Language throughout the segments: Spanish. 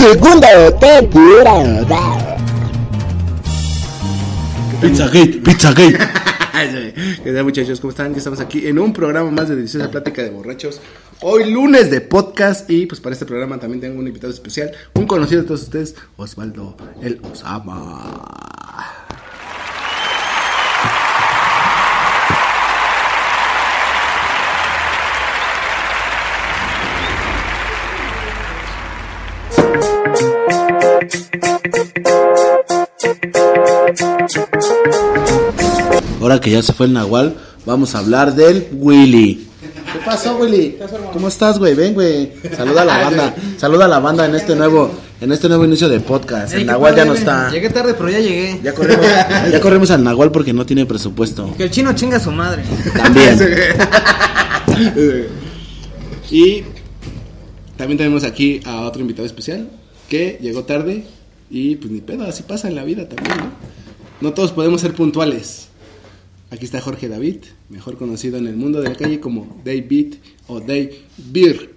Segunda temporada. Pizzagate, Pizzagate. ¿Qué tal muchachos? ¿Cómo están? Ya estamos aquí en un programa más de Deliciosa Plática de Borrachos. Hoy lunes de podcast y pues para este programa también tengo un invitado especial, un conocido de todos ustedes, Osvaldo El Osama. Ahora que ya se fue el Nahual, vamos a hablar del Willy. ¿Qué pasó, Willy? ¿Cómo estás, güey? Ven, güey. Saluda a la banda. Saluda a la banda en este nuevo, en este nuevo inicio de podcast. El Nahual ya no está. Llegué tarde, pero ya llegué. Ya corremos, ya corremos al Nahual porque no tiene presupuesto. Que el chino chinga a su madre. También. y también tenemos aquí a otro invitado especial que llegó tarde y pues ni pedo, así pasa en la vida también, ¿no? No todos podemos ser puntuales. Aquí está Jorge David, mejor conocido en el mundo de la calle como David o Dave Beer.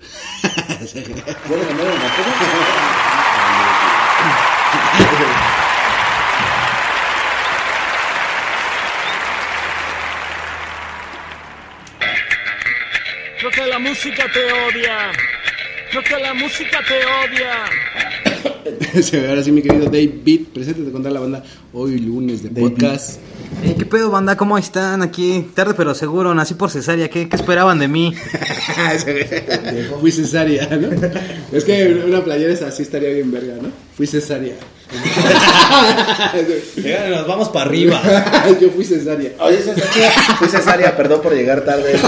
Creo que la música te odia. Creo que la música te odia. Sí, Ahora sí, mi querido David, preséntate con toda la banda hoy lunes de podcast. Eh, ¿Qué pedo, banda? ¿Cómo están aquí? Tarde, pero seguro. Nací por cesárea. ¿Qué, qué esperaban de mí? Fui cesárea, ¿no? Es que una playera es así estaría bien verga, ¿no? Fui cesárea. Nos vamos para arriba. Yo fui cesárea. Oye, cesárea, fui cesárea, perdón por llegar tarde.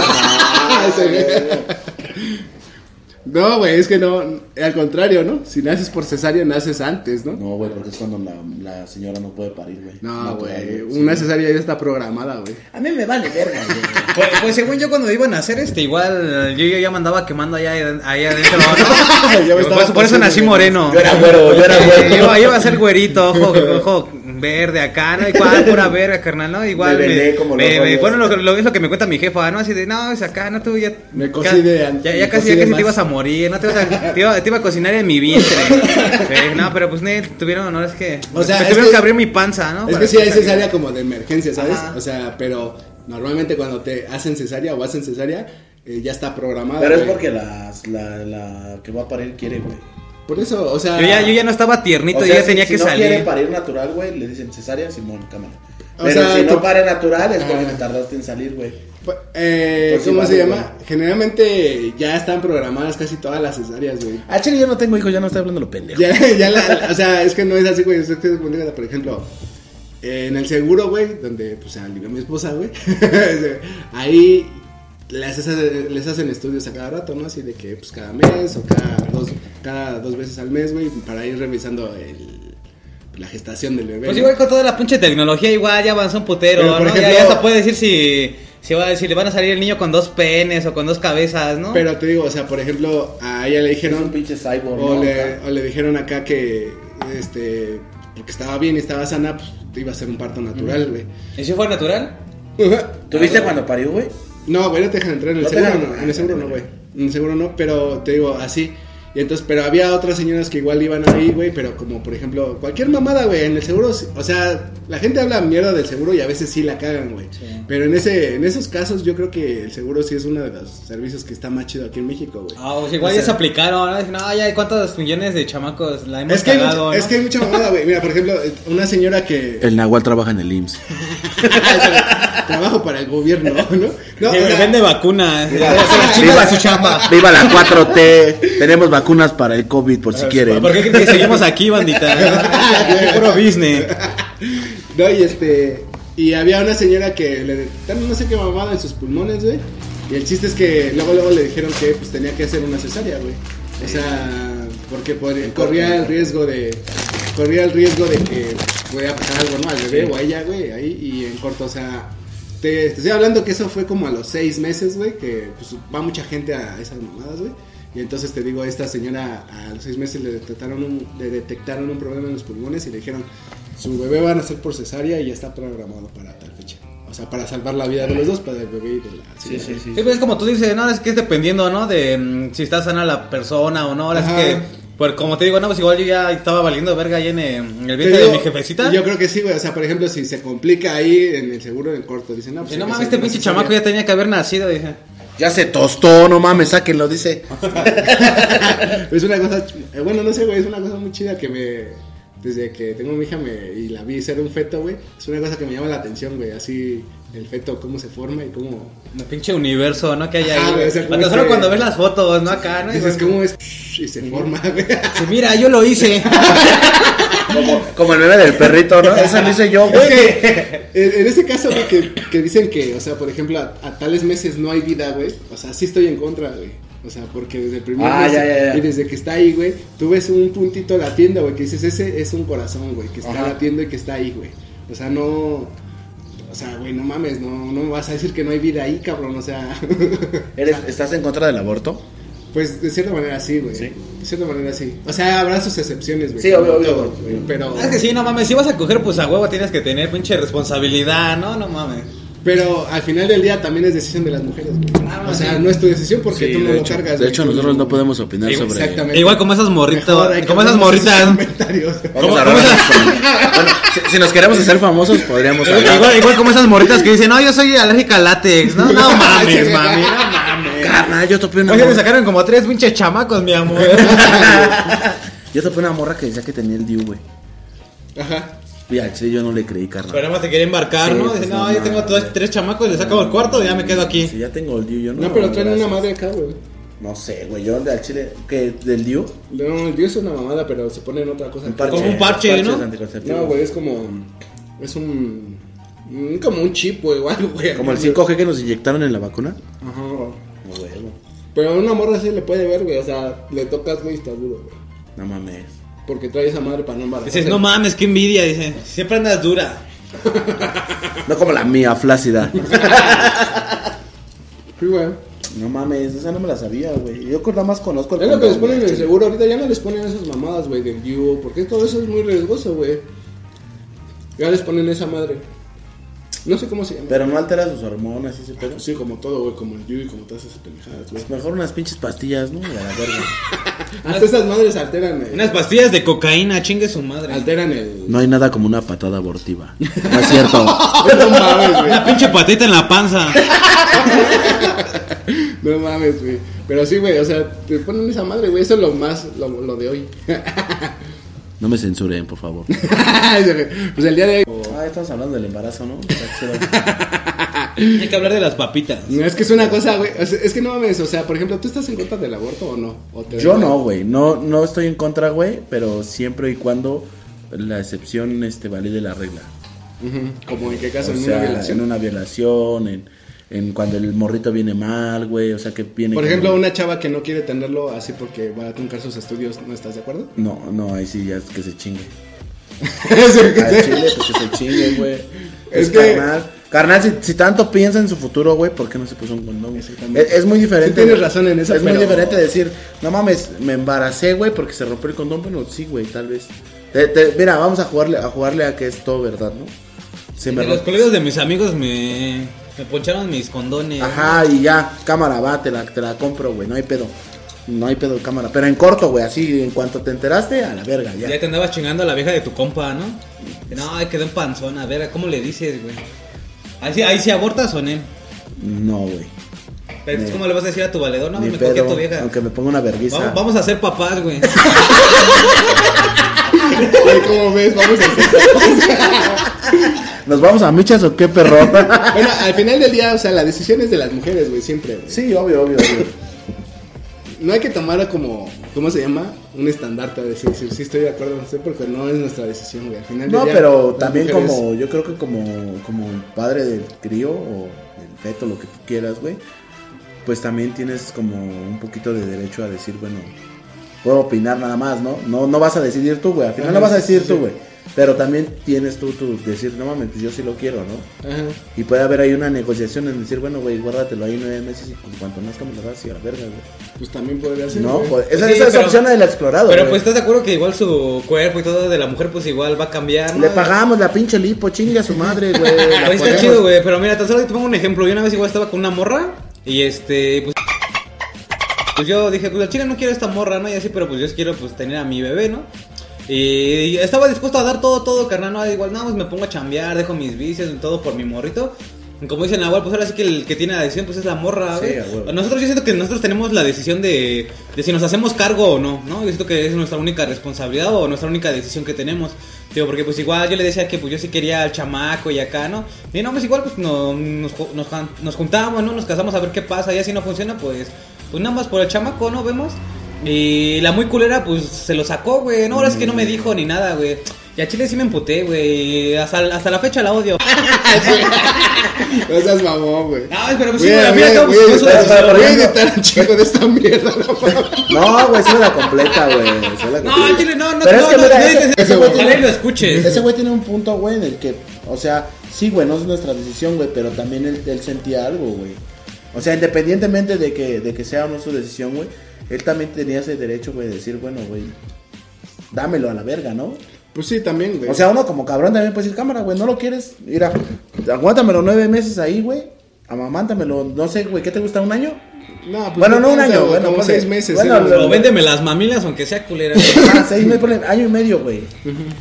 No, güey, es que no, al contrario, ¿no? Si naces por cesárea, naces antes, ¿no? No, güey, porque es cuando la, la señora no puede parir, güey. No, güey, sí. una cesárea ya está programada, güey. A mí me vale verga, güey. Pues, pues según yo cuando iban a hacer este, igual yo, yo ya me andaba quemando allá, allá adentro, Ya me ¿no? estaba por, eso, por eso nací moreno. Yo era güero, yo era güero. Eh, Iba, iba a ser güerito, ojo, ojo verde acá, ¿no? Igual, pura verga, carnal, ¿no? Igual. Me me, como me- bueno, lo, lo- es lo que me cuenta mi jefa, ¿no? Así de, no, es acá, no, tú ya. Me cocí de- Ya, ya casi, ya casi te ibas a morir, ¿no? Te, ibas a, te, iba, te iba a cocinar en mi vientre. Eh, no, pero pues, ne, tuvieron, no, es que. O sea, me es tuvieron que- que, abrir mi panza, ¿no? Es Para- que sí hay cesárea como de emergencia, ¿sabes? Ajá. O sea, pero normalmente cuando te hacen cesárea o hacen cesárea, eh, ya está programada. Pero es güey. porque las- la, la que va a parir quiere, güey. Por eso, o sea... Yo ya, yo ya no estaba tiernito, O sea, ya si- tenía si que no salir. quiere parir natural, güey, le dicen cesárea, Simón, cámara. O Pero sea, si no tú- pare natural es porque Ah. te tardaste en salir, güey. Eh, Pues ¿Cómo se llama? Generalmente ya están programadas casi todas las cesáreas, güey. Ah, chile, yo no tengo hijos, ya no estoy hablando lo pendejo. Ya, ya la, o sea, es que no es así, güey. Es que, por ejemplo, en el seguro, güey, donde pues alivió mi esposa, güey. ahí les, hace- les hacen estudios a cada rato, ¿no? Así de que pues cada mes o cada dos, cada dos veces al mes, güey, para ir revisando el, la gestación del bebé. Pues ¿no? igual con toda la pinche tecnología, igual ya avanzó un putero, ¿no? Ya- ejemplo- ya, se puede decir si, si, va, si le van a salir el niño con dos penes o con dos cabezas, ¿no? Pero te digo, o sea, por ejemplo, a ella le Es dijeron... un pinche cyborg, O ¿no? le, o le dijeron acá que, este, porque estaba bien y estaba sana, pues iba a ser un parto natural, güey. ¿Y si fue natural? ¿Tuviste cuando parió, güey? No, güey, no te dejan entrar en el No seguro, no, en el seguro no, güey. En el seguro no, pero te digo, así. Y entonces, pero había otras señoras que igual iban ahí, güey, pero como por ejemplo, cualquier mamada, güey, en el seguro, sí- o sea, la gente habla mierda del seguro y a veces sí la cagan, güey. Pero en ese en esos casos yo creo que el seguro sí es uno de los servicios que está más chido aquí en México, güey. Ah, pues igual O ya sea, se aplicaron, ¿no? Dicen, No, ya hay cuántos millones de chamacos la hemos Es que, cagado, mucha, ¿no? es que hay mucha mamada, güey. Mira, por ejemplo, una señora que El Nahual trabaja en el IMSS. trabajo para el gobierno, ¿no? No, Que o sea, vende vacunas. Su chamba. Viva la 4T. Tenemos vacunas para el COVID por si quieren. ¿Por qué creen que seguimos aquí, bandita? Qué puro business. No, y este. Y había una señora que le. No sé qué mamada en sus pulmones, güey. Y el chiste es que luego, luego le dijeron que pues tenía que hacer una cesárea, güey. O sea. porque podría- corría el riesgo de corría el riesgo de que podía pasar algo no al bebé o a ella güey ahí y en corto o sea te, te estoy hablando que eso fue como a los seis meses güey que pues, va mucha gente a esas mamadas güey y entonces te digo a esta señora a los seis meses le detectaron un, le detectaron un problema en los pulmones y le dijeron su bebé va a nacer por cesárea y ya está programado para tal fecha o sea para salvar la vida de los dos para el bebé y de la señora. sí, sí. Sí, pues es como tú dices, no, es que es dependiendo, ¿no? De mm, si está sana la persona o no. Ahora es que, pues como te digo, no, pues igual yo ya estaba valiendo verga ahí en, eh, en el vientre de mi jefecita. Yo creo que sí, güey. O sea, por ejemplo, si se complica ahí en el seguro en corto, dicen, no, pues. Y no mames, este pinche chamaco ya tenía que haber nacido, dije. Ya se tostó, no mames, sáquenlo, dice. Es una cosa. eh, Bueno, no sé, güey. Es una cosa muy chida que me. Desde que tengo mi hija me, y la vi ser un feto, güey. Es una cosa que me llama la atención, güey. Así, el feto, cómo se forma y cómo. Un pinche universo, ¿no? Que hay ahí. Güey. o sea, Hasta solo que- cuando ves las fotos, ¿no? Acá, ¿no? Dices, ¿cómo es? Y se forma, güey. Sí, Mira, yo lo hice. Como, como el bebé del perrito, ¿no? Eso lo hice yo, Es güey. que en, en ese caso, güey, que, que dicen que, o sea, por ejemplo, a, a tales meses no hay vida, güey. O sea, sí estoy en contra, güey. O sea, porque desde el primer Ah, mes ya, ya, ya. y desde que está ahí, güey, tú ves un puntito latiendo, güey, que dices, ese es un corazón, güey, que está Ajá. latiendo y que está ahí, güey. O sea, no. O sea, güey, no mames, no, no me vas a decir que no hay vida ahí, cabrón. O sea, ¿Eres- ¿Estás en contra del aborto? Pues de cierta manera sí, güey. Sí. De cierta manera sí. O sea, habrá sus excepciones, güey. Sí, obvio, obvio, todo, obvio. güey, Pero. Es que sí, no mames, si vas a coger, pues a huevo tienes que tener pinche responsabilidad, ¿no? No mames. Pero al final del día también es decisión de las mujeres, güey. Ah, o sea, sí. no es tu decisión porque Sí, tú no lo hecho, cargas. de hecho, nosotros no podemos opinar sobre. Exactamente. Igual como esas morritas, como esas morritas. comentarios. Vamos ¿Cómo- a cómo hablar se- con- Bueno, si, si nos queremos hacer famosos, podríamos hablar. Igual, igual como esas morritas que dicen, no, yo soy alérgica al látex. No, no mames, mami, no mames. Carnal, yo topé una Oye, morra. sacaron como tres pinches chamacos, mi amor. Yo topé una morra que decía que tenía el DIU, güey. Ajá. Y al chile yo no le creí, carnal. Pero además te quiere embarcar, Sí, ¿no? pues, Dice, no no, yo tengo mames. todos tres chamacos, le saco el cuarto y ya me quedo aquí. Si ya tengo el DIU, yo no. No, pero traen una gracias. madre acá, güey. No sé, güey. Yo de al chile. ¿Qué? ¿Del DIU? No, el Dios es una mamada, pero se pone en otra cosa. Un parche. Como un parche, parches ¿no? anticonceptivos. No, güey, es como. Es un. un- Como un chip, güey, o algo, güey. Como el 5G que nos inyectaron en la vacuna. Ajá. Pero a una morra sí le puede ver, güey. O sea, le tocas, güey, y está duro, güey. No mames. Porque trae esa madre para no embarazar. Dices, no mames, qué envidia, dice. Siempre andas dura. No como la mía, flácida. Sí, güey. No mames, esa no me la sabía, güey. Yo nada más conozco el Es lo que les ponen en el seguro. Ahorita ya no les ponen esas mamadas, güey, del DIU. Porque todo eso es muy riesgoso, güey. Ya les ponen esa madre. No sé cómo se llama. Pero no altera sus hormonas y ese pedo. Sí, como todo, güey, como el DIU y como todas esas pendejadas, güey. Pues mejor unas pinches pastillas, ¿no? Y a la verga. Hasta esas madres alteran el, Unas pastillas de cocaína, chingue su madre. alteran el... No hay nada como una patada abortiva. No es cierto. No mames, güey. Una pinche patita en la panza. No mames, güey. Pero sí, güey, o sea, te ponen esa madre, güey. Eso es lo más, lo, lo de hoy. No me censuren, por favor. pues el día de hoy... Estamos hablando del embarazo, ¿no? Hay que hablar de las papitas. No, es que es una cosa, güey. Es que no mames, o sea, por ejemplo, ¿tú estás en contra del aborto o no? ¿O te- Yo no, güey. No, no estoy en contra, güey. Pero siempre y cuando la excepción este, valide la regla. Como en qué caso, O en sea, una violación. en una violación, en, en cuando el morrito viene mal, güey. O sea, que viene. Por como- ejemplo, una chava que no quiere tenerlo así porque va a truncar sus estudios, ¿no estás de acuerdo? No, no, ahí sí ya es que se chingue. Al chile, pues que se chingue, güey. Es Es que- carnal. Carnal, si, si tanto piensa en su futuro, güey, ¿por qué no se puso un condón? Es, es muy diferente. Sí tienes razón en eso, Es muy pero- diferente decir, no mames, me embaracé, güey, porque se rompió el condón. Bueno, sí, güey, tal vez. Te- te- mira, vamos a jugarle, a jugarle a que es todo verdad, ¿no? Se me los colegios de mis amigos me, me poncharon mis condones. Ajá, y ya, cámara, va, te la, te la compro, güey, no hay pedo. No hay pedo, cámara. Pero en corto, güey, así, en cuanto te enteraste, a la verga, ya. Ya te andabas chingando a la vieja de tu compa, ¿no? No, ay, quedó en panzón. A ver, ¿cómo le dices, güey? Ahí sí, ahí sí abortas o no. No, güey. Pero Ni- ¿cómo le vas a decir a tu valedor? No, Ni me cogí a pedo, tu vieja. aunque me ponga una verguiza. Vamos, vamos a ser papás, güey. Güey, ¿Cómo ves? Vamos a hacer. ¿Nos vamos a michas o qué, perro? Bueno, al final del día, o sea, la decisión es de las mujeres, güey, siempre, güey. sí, obvio, obvio, obvio. No hay que tomar como, ¿cómo se llama? Un estandarte de decir, sí, sí estoy de acuerdo con usted porque no es nuestra decisión, güey. Al final del No, pero también mujeres- como, yo creo que como, como el padre del crío o el feto, lo que tú quieras, güey, pues también tienes como un poquito de derecho a decir, bueno, puedo opinar nada más, ¿no? No, no vas a decidir tú, güey. Al final Ajá, no vas a decidir sí, tú, güey. Pero también tienes tú, tú decir, no mames, pues yo sí lo quiero, ¿no? Ajá. Y puede haber ahí una negociación en decir, bueno, güey, guárdatelo ahí nueve meses y pues, cuanto más me lo das y a la verga, güey. Pues también podría ser. No, pues, esa, Sí, esa es pero- opción del explorado, Pero güey. pues estás de acuerdo que igual su cuerpo y todo de la mujer pues igual va a cambiar. ¿no? Le pagamos la pinche lipo, chingue a su madre, güey. Pues está chido, güey. Pero mira, tan solo te pongo un ejemplo. Yo una vez igual estaba con una morra y este, pues. Pues yo dije, pues la chica no quiere esta morra, ¿no? Y así, pero pues yo quiero pues tener a mi bebé, ¿no? Y estaba dispuesto a dar todo, todo, carnal, no, igual, no, pues me pongo a chambear, dejo mis vicios y todo por mi morrito. Como dicen, igual, pues ahora sí que el que tiene la decisión, pues es la morra, Sí, güey. Nosotros, yo siento que nosotros tenemos la decisión de, de si nos hacemos cargo o no, ¿no? Yo siento que es nuestra única responsabilidad o nuestra única decisión que tenemos. Digo, porque pues igual yo le decía que pues yo sí quería al chamaco y acá, ¿no? Y no, pues igual pues no, nos, nos, nos juntamos, ¿no? Nos casamos a ver qué pasa y así no funciona, pues, pues nada más por el chamaco, ¿no? Vemos. Y la muy culera, pues se lo sacó, güey. No, ahora sí que no me dijo ni nada, güey. Y a Chile sí me emputé, güey. Hasta, hasta la fecha la odio. No seas mamón, güey. No, pero pues sí, güey, a- al fin y al voy a- pues, editar- güey. un chico de esta mierda, no güey, sí la completa, güey. No. Chile, no, no, Pero no, es que no, mira, no, ese- güey tiene- lo escuches. Ese güey tiene un punto, güey, en el que, o sea, sí, güey, no es nuestra decisión, güey, pero también él, él sentía algo, güey. O sea, independientemente de que, de que sea o no su decisión, güey, él también tenía ese derecho, güey, de decir, bueno, güey, dámelo a la verga, ¿no? Pues sí, también, güey. O sea, uno como cabrón también puede decir, cámara, güey, no lo quieres, mira, aguántamelo nueve meses ahí, güey, amamántamelo, no sé, güey, ¿qué te gusta, un año? no, pues bueno, no un año, güey, bueno, como seis meses. bueno, lo- O véndeme las mamilas, aunque sea culera. Ah, seis meses, año y medio, güey.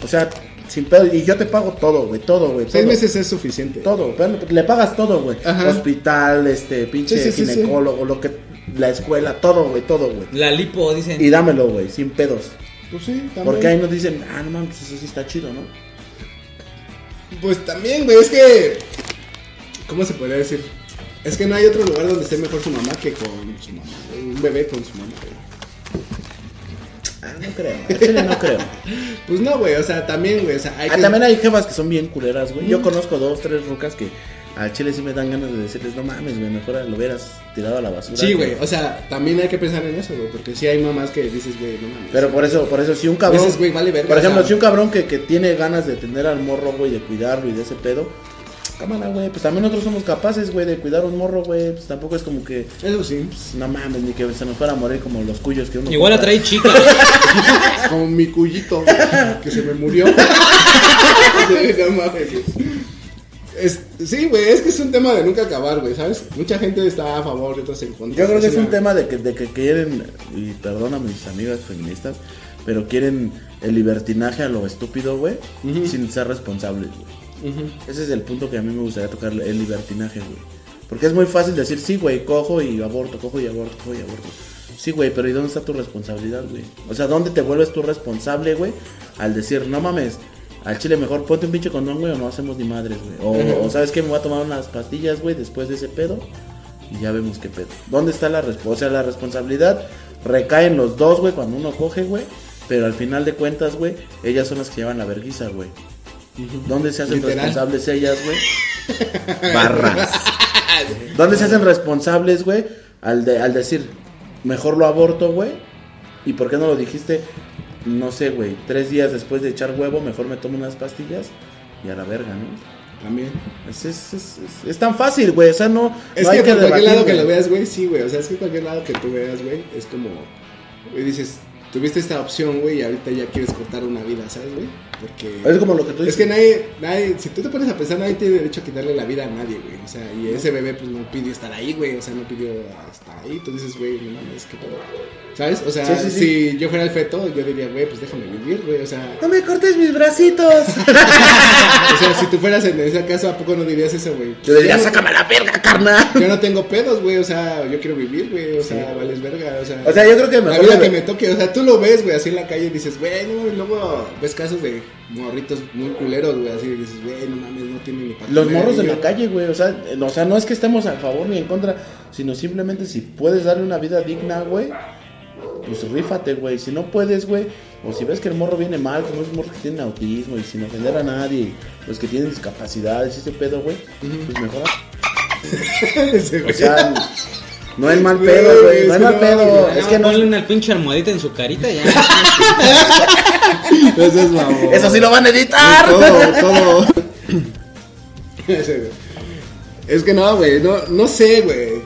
O sea, sin pedo, y yo te pago todo, güey, todo, güey. Seis todo. meses es suficiente. Todo, pero le pagas todo, güey. Ajá. Hospital, este, pinche Sí, sí, sí, ginecólogo, lo que, la escuela, todo, güey, todo, güey. La lipo, dicen. Y dámelo, güey, sin pedos. Pues sí, también. Porque ahí nos dicen, ah, no mames, eso sí está chido, ¿no? Pues también, güey, es que. ¿Cómo se podría decir? Es que no hay otro lugar donde esté mejor su mamá que con su mamá. Un bebé con su mamá, güey. Ah, no creo, chile no creo. Pues no, güey, o sea, también, güey, o sea, hay Ah, que. también hay jefas que son bien culeras, güey. Yo conozco dos, tres rucas que al chile sí me dan ganas de decirles, no mames, güey, mejor lo hubieras tirado a la basura. Sí, güey, o sea, también hay que pensar en eso, güey, porque sí hay mamás que dices, güey, no mames. Pero por eso, por eso, si un cabrón. Dices, güey, vale verga, por ejemplo, o sea. si un cabrón que, que tiene ganas de tener al morro, güey, de cuidarlo y de ese pedo. Cámara, güey, pues también nosotros somos capaces, güey, de cuidar un morro, güey. Pues tampoco es como que, Eso sí. pues, no mames, ni que se nos fuera a morir como los cuyos que uno. Igual compra. atrae chicas. Como mi cuyito, que se me murió. No mames. Es- sí, güey, es que es un tema de nunca acabar, güey, ¿sabes? Mucha gente está a favor y otros en contra. Yo creo que es un tema de que, de que quieren, y perdona a mis amigas feministas, pero quieren el libertinaje a lo estúpido, güey, sin ser responsables, güey. Ese es el punto que a mí me gustaría tocar, el libertinaje, güey. Porque es muy fácil decir, sí, güey, cojo y aborto, cojo y aborto, cojo y aborto. Sí, güey, pero ¿y dónde está tu responsabilidad, güey? O sea, ¿dónde te vuelves tú responsable, güey? Al decir, no mames, al chile mejor ponte un pinche condón, güey, o no hacemos ni madres, güey. O, o ¿sabes qué? Me voy a tomar unas pastillas, güey, después de ese pedo y ya vemos qué pedo. ¿Dónde está la responsabilidad? O sea, la responsabilidad recae en los dos, güey, cuando uno coge, güey. Pero al final de cuentas, güey, ellas son las que llevan la verguiza, güey. ¿Dónde se hacen Literal. responsables ellas, güey? Barras. ¿Dónde se hacen responsables, güey? Al, de, al decir, mejor lo aborto, güey. ¿Y por qué no lo dijiste? No sé, güey. Tres días después de echar huevo, mejor me tomo unas pastillas y a la verga, ¿no? También. Es, es, es, es- tan fácil, güey. O sea, no. Es no que hay por cualquier lado que lo veas, güey, sí, güey. O sea, es que cualquier lado que tú veas, güey, es como. güey, dices, tuviste esta opción, güey, y ahorita ya quieres cortar una vida, ¿sabes, güey? Porque. Es como lo que tú Es dices. que nadie, nadie, si tú te pones a pensar, nadie tiene derecho a quitarle la vida a nadie, güey. O sea, y ese bebé, pues no pidió estar ahí, güey. O sea, no pidió estar ahí. Tú dices, güey, no mames, qué pedo. ¿Sabes? O sea, Sí, sí, sí. si yo fuera el feto, yo diría, güey, pues déjame vivir, güey. O sea, No me cortes mis bracitos. o sea, si tú fueras en ese caso, ¿a poco no dirías eso, güey? Yo diría, sácame la verga, carnal. Yo no tengo pedos, güey, o sea, yo quiero vivir, güey, o sea, vales verga, o sea. O sea, yo creo que La mejor vida que me toque, o sea, tú lo ves, güey, así en la calle y dices, güey, no luego ves casos de morritos muy culeros, güey, así y dices, güey, no mames, no tienen ni para Los morros de niño". la calle, güey. O sea, o sea, no es que estemos a favor ni en contra, sino simplemente si puedes darle una vida digna, güey, pues rífate, güey. Si no puedes, güey, o si ves que el morro viene mal, como es un morro que tiene autismo y sin ofender a nadie, los que tienen discapacidades y ese pedo, güey, pues mejor. O sea, No es mal pedo, güey. No es que mal pedo. güey. Es que no. Ponle una pinche almohadita en su carita ya. Eso es mamón. Eso sí lo van a editar. Todo, todo. Güey. Es que no, güey, no, no sé, güey.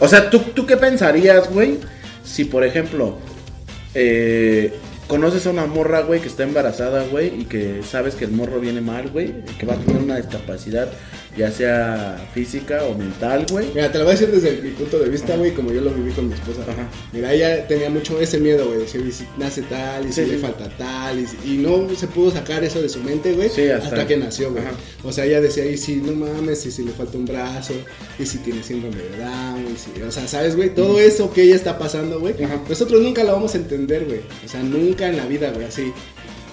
O sea, ¿tú, ¿tú qué pensarías, güey? Si, por ejemplo, eh, conoces a una morra, güey, que está embarazada, güey, y que sabes que el morro viene mal, güey, que va a tener una discapacidad, ya sea física o mental, güey. Mira, te lo voy a decir desde mi punto de vista, güey, como yo lo viví con mi esposa. Ajá. Mira, ella tenía mucho ese miedo, güey, de si si nace tal y si Sí, le falta tal. Y, no se pudo sacar eso de su mente, güey, Sí, hasta- hasta, que nació, güey. O sea, ella decía, y si no mames, y si le falta un brazo, y si tiene síndrome de Down, y si- o sea, ¿sabes, güey? Todo eso que ella está pasando, güey, nosotros nunca lo vamos a entender, güey. O sea, nunca en la vida, güey, así.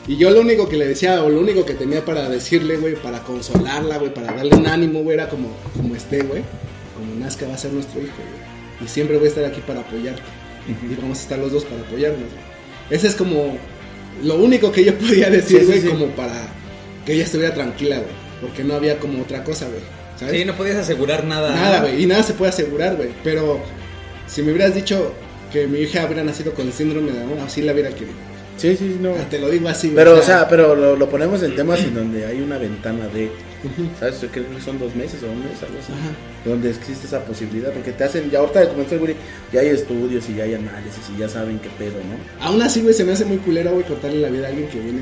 Y yo lo único que le decía, o lo único que tenía para decirle, güey, para consolarla, güey, para darle un ánimo, güey, era como, como esté, güey. Como nazca va a ser nuestro hijo, güey. Y siempre voy a estar aquí para apoyarte. Y vamos a estar los dos para apoyarnos, güey. Ese es como lo único que yo podía decir, Sí, sí, güey, sí. como para que ella estuviera tranquila, güey. Porque no había como otra cosa, güey. ¿Sabes? Sí, no podías asegurar nada. Nada, güey. Y nada se puede asegurar, güey. Pero si me hubieras dicho que mi hija hubiera nacido con síndrome de Down, así la hubiera querido. Sí, sí, no. Ah, Te lo digo así. Pero, o sea, pero lo, lo ponemos en temas en donde hay una ventana de, ¿sabes? Yo creo que son dos meses o un mes, algo así. Ajá. Donde existe esa posibilidad, porque te hacen, ya ahorita como el güey, ya hay estudios y ya hay análisis y ya saben qué pedo, ¿no? Aún así, güey, se me hace muy culero, güey, cortarle la vida a alguien que viene.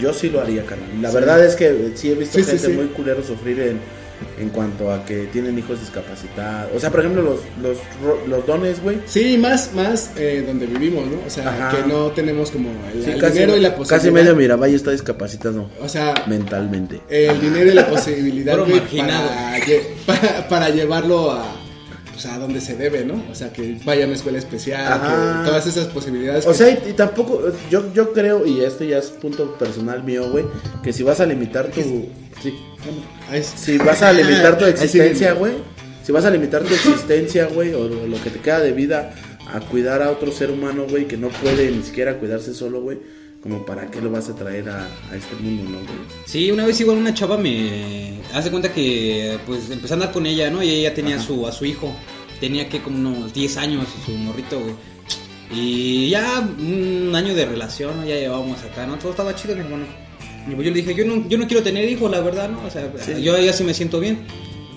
Yo sí lo haría, carnal. La Sí. verdad es que sí he visto sí, gente sí. muy culero sufrir en, en cuanto a que tienen hijos discapacitados. O sea, por ejemplo, los, los, ro- los dones, güey. Sí, más, más eh, donde vivimos, ¿no? O sea, Ajá. que no tenemos como el, Sí, el casi, dinero y la posibilidad. casi medio Miravalle está discapacitado O sea, mentalmente. el dinero y la posibilidad, güey, para, para llevarlo a, pues, a donde se debe, ¿no? O sea, que vaya a una escuela especial, que todas esas posibilidades. O que- sea, y, y tampoco, yo, yo creo, y esto ya es punto personal mío, güey, que si vas a limitar tu... Sí, es- si vas a limitar tu existencia, güey, si vas a limitar tu existencia, güey, o lo que te queda de vida a cuidar a otro ser humano, güey, que no puede ni siquiera cuidarse solo, güey, como para qué lo vas a traer a, a este mundo, ¿no, güey? Sí, una vez igual una chava me hace cuenta que pues empecé a andar con ella, ¿no? Y ella tenía su, a su hijo. Tenía que como unos 10 años su morrito, güey. Y ya un año de relación, ¿no? ya llevábamos acá, ¿no? Todo estaba chido, mi hermano. Y pues yo le dije, yo no, yo no quiero tener hijos, la verdad, ¿no? O sea, Sí. yo ya sí me siento bien.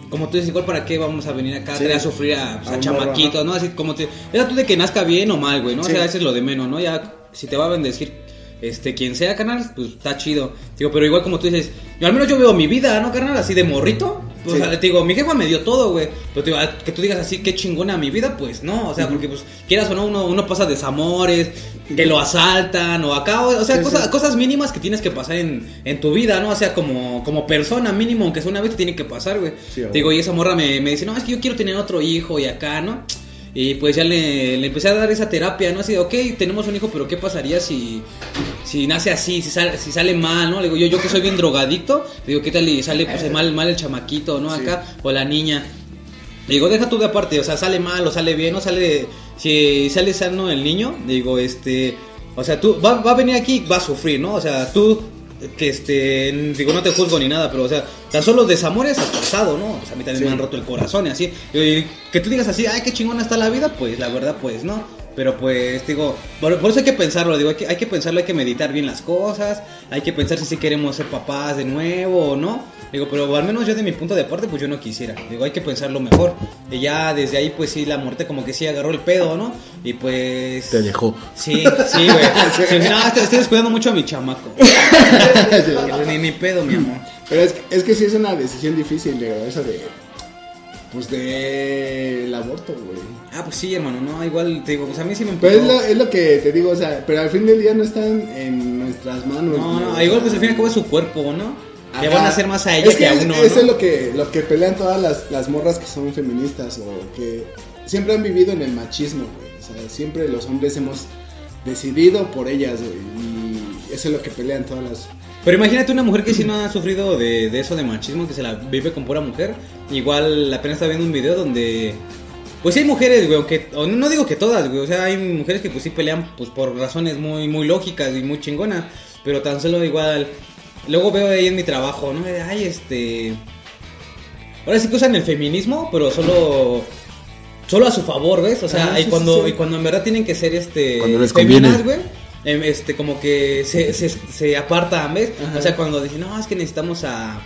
Como tú dices, igual para qué vamos a venir acá Sí. a sufrir a, pues, A a chamaquitos, ¿no? Así como te... Era tú de que nazca bien o mal, güey, ¿no? Sí. O sea, eso es lo de menos, ¿no? Ya, si te va a bendecir este, quien sea, canal, pues está chido. Digo, pero igual como tú dices, yo al menos yo veo mi vida, ¿no, carnal? Así de morrito. Pues, Sí. o sea, te digo, mi jefa me dio todo, güey. Pero te digo, ah, que tú digas así, qué chingona mi vida, pues no. O sea, porque pues quieras o no, uno, uno pasa desamores, que lo asaltan o acá. O, o sea, Sí, cosas, sí. cosas mínimas que tienes que pasar en, en tu vida, ¿no? O sea, como, como persona mínimo, aunque sea una vez, te tiene que pasar, güey. Te digo, y esa morra me, me dice, no, es que yo quiero tener otro hijo y acá, ¿no? Y pues ya le, le empecé a dar esa terapia, ¿no? Así de, ok, tenemos un hijo, pero ¿qué pasaría si, si nace así, si sale, si sale mal, ¿no? Le digo, yo, yo que soy bien drogadicto, le digo, ¿qué tal? Y sale pues mal, mal el chamaquito, ¿no? Sí. Acá, o la niña. Le digo, deja tú de aparte, o sea, sale mal o sale bien, o sale. Si sale sano el niño, le digo, este. O sea, tú va, va a venir aquí, va a sufrir, ¿no? O sea, tú, este. Digo, no te juzgo ni nada, pero, o sea, tan solo desamores has pasado, ¿no? O sea, a mí también Sí. me han roto el corazón y así. Y que tú digas así, ay, qué chingona está la vida, pues la verdad, pues no. Pero pues, digo, por, por eso hay que pensarlo, digo, hay que, hay que pensarlo, hay que meditar bien las cosas, hay que pensar si sí queremos ser papás de nuevo o no. Digo, pero al menos yo de mi punto de parte, pues yo no quisiera. Digo, hay que pensarlo mejor. Y ya desde ahí, pues sí, la muerte como que sí agarró el pedo, ¿no? Y pues... Te dejó. Sí, sí, güey. Sí, no, estoy, descuidando mucho a mi chamaco. ni, ni pedo, mi amor. Pero es, es que sí es una decisión difícil, güey, eso de. Pues de. El aborto, güey. Ah, pues sí, hermano, no, igual te digo, pues a mí sí me Pero es lo, es lo que te digo, o sea, pero al fin del día no está en, en nuestras manos. No, no, güey. igual pues al fin y al cabo es su cuerpo, ¿no? Le van a hacer más a ella Es que, a uno, Eso ¿no? es lo que, lo que pelean todas las, las morras que son feministas o que siempre han vivido en el machismo, güey. O sea, siempre los hombres hemos decidido por ellas, güey. Y eso es lo que pelean todas las... Pero imagínate una mujer que sí no ha sufrido de, de eso de machismo, que se la vive con pura mujer. Igual apenas estaba viendo un video donde... Pues sí hay mujeres, güey, o no, no digo que todas, güey. O sea, hay mujeres que pues sí pelean pues por razones muy, muy lógicas y muy chingonas. Pero tan solo igual... Luego veo ahí en mi trabajo, ¿no? De, Ay, este... Ahora sí que usan el feminismo, pero solo solo a su favor, ¿ves? O sea, Ajá, y cuando sí, y cuando en verdad tienen que ser este Cuando les conviene. güey. em, Este, como que se, se, se apartan, ¿ves? Ajá. O sea, cuando dicen, no, es que necesitamos a,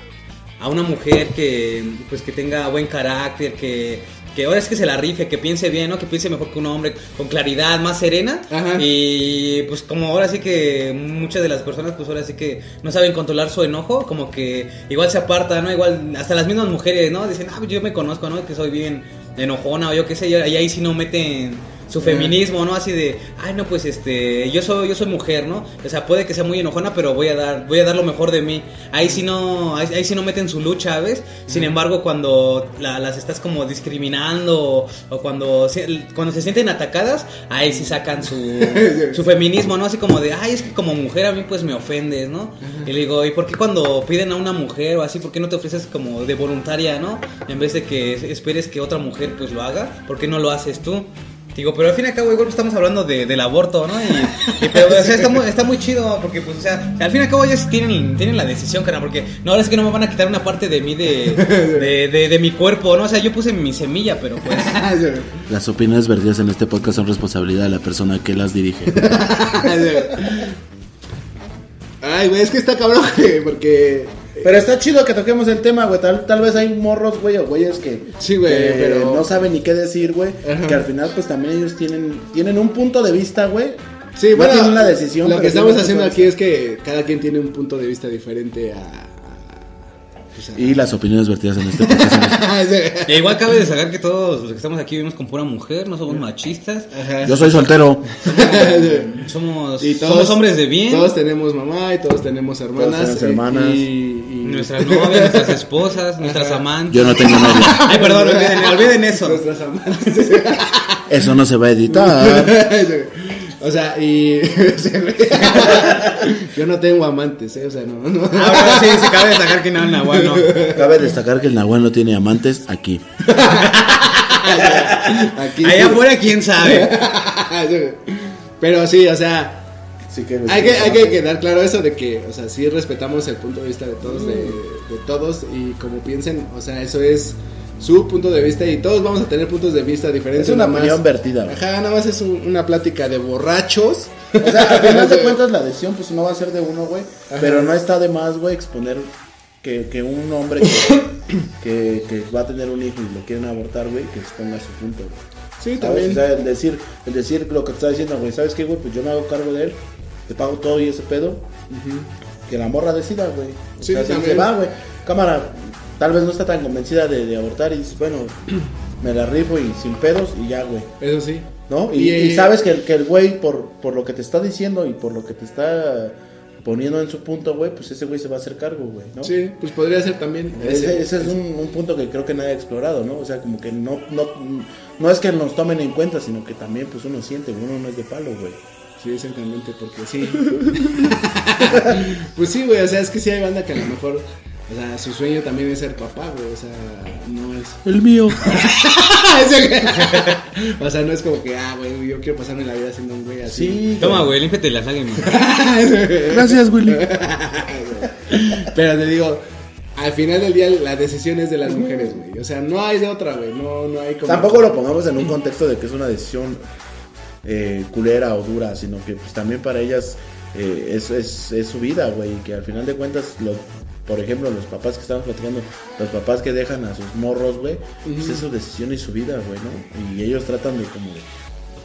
a una mujer que, pues, que tenga buen carácter, que, que ahora es que se la rife, que piense bien, ¿no? Que piense mejor que un hombre, con claridad, más serena. Ajá. Y pues como ahora sí que muchas de las personas, pues ahora sí que no saben controlar su enojo, como que igual se apartan, ¿no? Igual hasta las mismas mujeres, ¿no? Dicen, ah, pues yo me conozco, ¿no? Que soy bien enojona o yo qué sé, y ahí sí no meten su feminismo, ¿no? Así de, ay, no, pues este, yo soy yo soy mujer, ¿no? O sea, puede que sea muy enojona, pero voy a dar voy a dar lo mejor de mí. Ahí sí no ahí, ahí sí no meten su lucha, ¿ves? Sin embargo, cuando la- las estás como discriminando o, o cuando se, cuando se sienten atacadas, ahí sí sacan su su feminismo, ¿no? Así como de, ay, es que como mujer a mí pues me ofendes, ¿no? Y le digo, ¿y por qué cuando piden a una mujer o así, por qué no te ofreces como de voluntaria, ¿no? En vez de que esperes que otra mujer pues lo haga, ¿por qué no lo haces tú? Digo, pero al fin y al cabo igual estamos hablando de, del aborto, ¿no? Y, y pero, o sea, está muy, está muy chido porque, pues, o sea, al fin y al cabo ellos tienen, tienen la decisión, cara, porque no, ahora es que no me van a quitar una parte de mí, de, de, de, de mi cuerpo, ¿no? O sea, yo puse mi semilla, pero pues... Las opiniones vertidas en este podcast son responsabilidad de la persona que las dirige. Ay, güey, es que está cabrón, güey, porque. Pero está chido que toquemos el tema, güey. Tal, tal vez hay morros, güey, o güeyes que, Sí, güey, que pero- no saben ni qué decir, güey. Ajá. Que al final, pues también ellos tienen, tienen un punto de vista, güey. Sí, No bueno, tienen una decisión. Lo que estamos haciendo aquí es que cada quien tiene un punto de vista diferente a. pues, Y las opiniones vertidas en este podcast E igual cabe destacar que todos los que estamos aquí vivimos con pura mujer, no somos machistas, Ajá. Yo soy soltero. somos, Y somos hombres de bien. Todos tenemos mamá y todos tenemos hermanas. tenemos y- hermanas. Y, y- Nuestras novias, nuestras esposas, nuestras amantes. Yo no tengo novia. Ay, perdón, olviden, olviden eso. Nuestras amantes. Eso no se va a editar. o sea, y. Yo no tengo amantes, ¿eh? O sea, no. no. Ahora sí, se cabe destacar que no, no, bueno. Cabe destacar que el Nahuel no tiene amantes aquí. Aquí. Allá afuera, quién sabe. Pero sí, o sea. Sí que Hay que, hay que quedar claro eso de que, o sea, sí respetamos el punto de vista de todos, de, de todos y como piensen, o sea, eso es su punto de vista y todos vamos a tener puntos de vista diferentes. Es una más- opinión vertida. Ajá, nada más es un- una plática de borrachos. O sea, al final de cuentas la decisión pues no va a ser de uno, güey. Pero no está de más, güey, exponer que, que un hombre que, que, que va a tener un hijo y lo quieren abortar, güey, que exponga su punto, güey. Sí, ¿Sabes? también. O sea, el decir, el decir lo que te está diciendo, güey, ¿sabes qué, güey? Pues yo me hago cargo de él, te pago todo y ese pedo. Que la morra decida, güey. O Sí, sea, también. se va, güey. Cámara, tal vez no está tan convencida de, de abortar y dices, bueno, me la rifo y sin pedos y ya, güey. Eso sí. ¿No? Y, Y, y eh, sabes que el, que el güey, por, por lo que te está diciendo y por lo que te está poniendo en su punto, güey, pues ese güey se va a hacer cargo, güey, ¿no? Sí, pues podría ser también. Ese, ese es un, un punto que creo que nadie ha explorado, ¿no? O sea, como que no, no, no es que nos tomen en cuenta, sino que también pues uno siente, uno no es de palo, güey. Sí, exactamente, porque sí. pues sí, güey, o sea, es que sí hay banda que a lo mejor, o sea, su sueño también es ser papá, güey, o sea, no es... El mío. o sea, no es como que, ah, güey, yo quiero pasarme la vida siendo un güey así. Sí. Toma, güey, límpiate las lágrimas. Gracias, Willy. Pero te digo, al final del día la decisión es de las mujeres, güey. O sea, no hay de otra, güey. No, no hay como. Tampoco lo pongamos en un contexto de que es una decisión eh, culera o dura, sino que pues también para ellas eh, es, es, es su vida, güey, y que al final de cuentas, lo, por ejemplo, los papás que estamos platicando, los papás que dejan a sus morros, güey, pues es su decisión y su vida, güey, ¿no? Y ellos tratan de como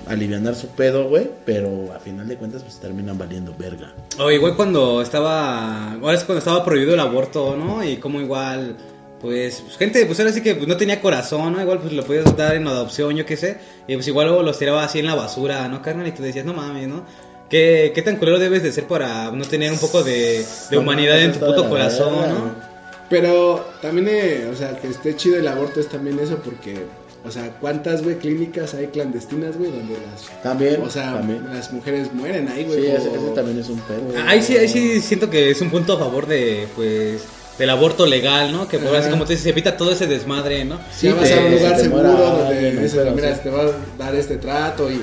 alivianar su pedo, güey, pero a final de cuentas pues terminan valiendo verga. O igual cuando estaba. Ahora es cuando estaba prohibido el aborto, ¿no? Y como igual. Pues, pues, gente, pues ahora sí que pues, no tenía corazón, ¿no? Igual pues lo podías dar en adopción, yo qué sé. Y pues igual luego los tiraba así en la basura, ¿no, carnal? Y tú decías, no mames, ¿no? ¿Qué, qué tan culero debes de ser para no tener un poco de, humanidad en tu puto corazón, ¿no? Pero también, eh, o sea, que esté chido el aborto es también eso, porque, o sea, ¿cuántas, güey, clínicas hay clandestinas, güey, donde las. También, O sea, también. las mujeres mueren ahí, güey. Sí, ese, ese también es un pedo. Ahí sí, ahí sí siento que es un punto a favor de, pues, del aborto legal, ¿no? Que por así como te dices, se evita todo ese desmadre, ¿no? Ya vas a un lugar seguro donde dices, mira, sí. te va a dar este trato y